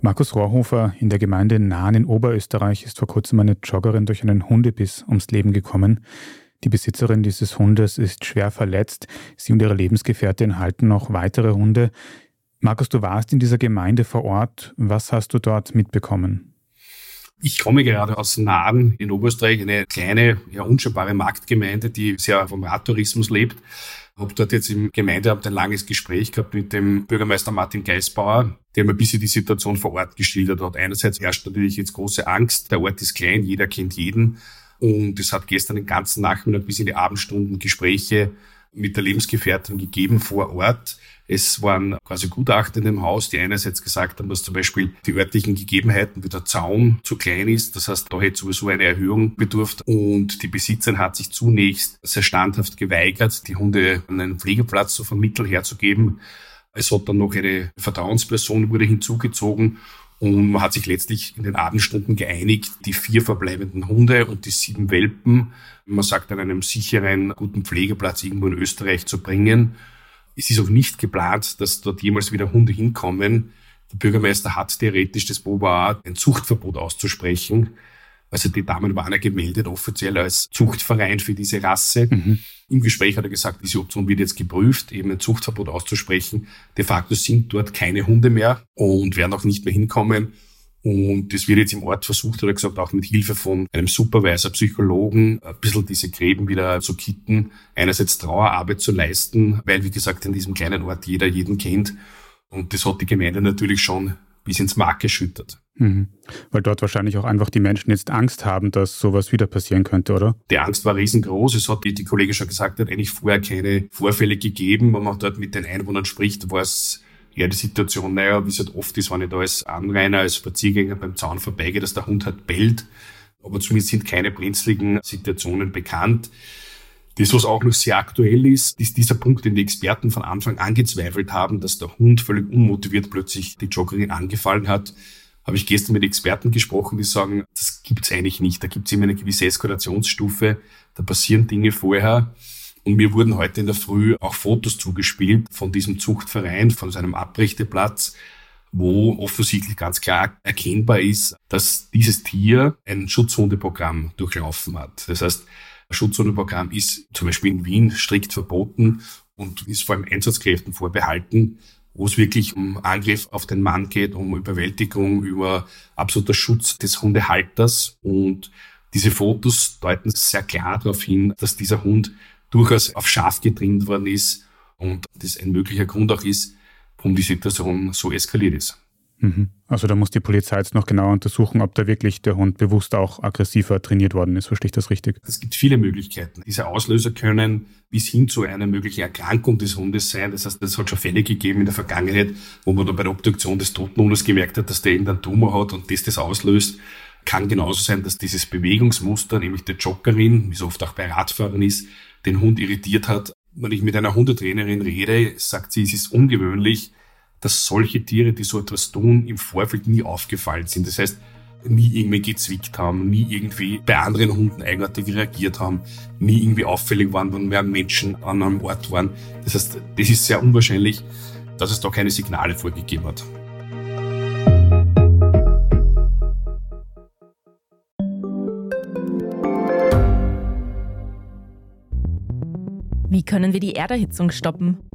Markus Rohrhofer in der Gemeinde Nahn in Oberösterreich ist vor kurzem eine Joggerin durch einen Hundebiss ums Leben gekommen. Die Besitzerin dieses Hundes ist schwer verletzt. Sie und ihre Lebensgefährtin halten noch weitere Hunde. Markus, du warst in dieser Gemeinde vor Ort. Was hast du dort mitbekommen? Ich komme gerade aus Naden in Oberösterreich, eine kleine, ja unscheinbare Marktgemeinde, die sehr vom Radtourismus lebt. Habe dort jetzt im Gemeindeamt ein langes Gespräch gehabt mit dem Bürgermeister Martin Geisbauer, der mir ein bisschen die Situation vor Ort geschildert hat. Einerseits herrscht natürlich jetzt große Angst. Der Ort ist klein, jeder kennt jeden. Und es hat gestern den ganzen Nachmittag bis in die Abendstunden Gespräche mit der Lebensgefährtin gegeben vor Ort. Es waren quasi Gutachter in dem Haus, die einerseits gesagt haben, dass zum Beispiel die örtlichen Gegebenheiten, wie der Zaun zu klein ist. Das heißt, da hätte sowieso eine Erhöhung bedurft. Und die Besitzerin hat sich zunächst sehr standhaft geweigert, die Hunde an einen Pflegeplatz zu vermitteln, herzugeben. Es hat dann noch eine Vertrauensperson wurde hinzugezogen und man hat sich letztlich in den Abendstunden geeinigt, die vier verbleibenden Hunde und die sieben Welpen, man sagt, an einem sicheren, guten Pflegeplatz irgendwo in Österreich zu bringen. Es ist auch nicht geplant, dass dort jemals wieder Hunde hinkommen. Der Bürgermeister hat theoretisch das Boba ein Zuchtverbot auszusprechen. Also die Damen waren ja gemeldet offiziell als Zuchtverein für diese Rasse. Mhm. Im Gespräch hat er gesagt, diese Option wird jetzt geprüft, eben ein Zuchtverbot auszusprechen. De facto sind dort keine Hunde mehr und werden auch nicht mehr hinkommen. Und das wird jetzt im Ort versucht, hat er gesagt, auch mit Hilfe von einem Supervisor, Psychologen, ein bisschen diese Gräben wieder zu kitten, einerseits Trauerarbeit zu leisten, weil, wie gesagt, in diesem kleinen Ort jeder jeden kennt. Und das hat die Gemeinde natürlich schon bis ins Mark geschüttet. Mhm. Weil dort wahrscheinlich auch einfach die Menschen jetzt Angst haben, dass sowas wieder passieren könnte, oder? Die Angst war riesengroß. Es hat, wie die Kollegin schon gesagt hat, eigentlich vorher keine Vorfälle gegeben. Wenn man dort mit den Einwohnern spricht, war es eher die Situation, naja, wie es halt oft ist, wenn ich da als Anrainer, als Spaziergänger beim Zaun vorbeigehe, dass der Hund halt bellt. Aber zumindest sind keine brenzligen Situationen bekannt. Das, was auch noch sehr aktuell ist, ist dieser Punkt, den die Experten von Anfang an gezweifelt haben, dass der Hund völlig unmotiviert plötzlich die Joggerin angefallen hat. Habe ich gestern mit Experten gesprochen, die sagen, das gibt's eigentlich nicht. Da gibt's immer eine gewisse Eskalationsstufe. Da passieren Dinge vorher. Und mir wurden heute in der Früh auch Fotos zugespielt von diesem Zuchtverein, von seinem Abrechteplatz, wo offensichtlich ganz klar erkennbar ist, dass dieses Tier ein Schutzhundeprogramm durchlaufen hat. Das heißt, ein Schutzhundeprogramm ist zum Beispiel in Wien strikt verboten und ist vor allem Einsatzkräften vorbehalten, wo es wirklich um Angriff auf den Mann geht, um Überwältigung, über absoluter Schutz des Hundehalters. Und diese Fotos deuten sehr klar darauf hin, dass dieser Hund durchaus auf Schaf getrimmt worden ist und das ein möglicher Grund auch ist, warum die Situation so eskaliert ist. Mhm. Also da muss die Polizei jetzt noch genauer untersuchen, ob da wirklich der Hund bewusst auch aggressiver trainiert worden ist. Verstehe ich das richtig? Es gibt viele Möglichkeiten. Diese Auslöser können bis hin zu einer möglichen Erkrankung des Hundes sein. Das heißt, es hat schon Fälle gegeben in der Vergangenheit, wo man dann bei der Obduktion des toten Hundes gemerkt hat, dass der irgendeinen Tumor hat und das das auslöst. Kann genauso sein, dass dieses Bewegungsmuster, nämlich der Joggerin, wie so oft auch bei Radfahrern ist, den Hund irritiert hat. Wenn ich mit einer Hundetrainerin rede, sagt sie, es ist ungewöhnlich, dass solche Tiere, die so etwas tun, im Vorfeld nie aufgefallen sind. Das heißt, nie irgendwie gezwickt haben, nie irgendwie bei anderen Hunden eigenartig reagiert haben, nie irgendwie auffällig waren, wenn mehr Menschen an einem Ort waren. Das heißt, das ist sehr unwahrscheinlich, dass es da keine Signale vorgegeben hat. Wie können wir die Erderhitzung stoppen?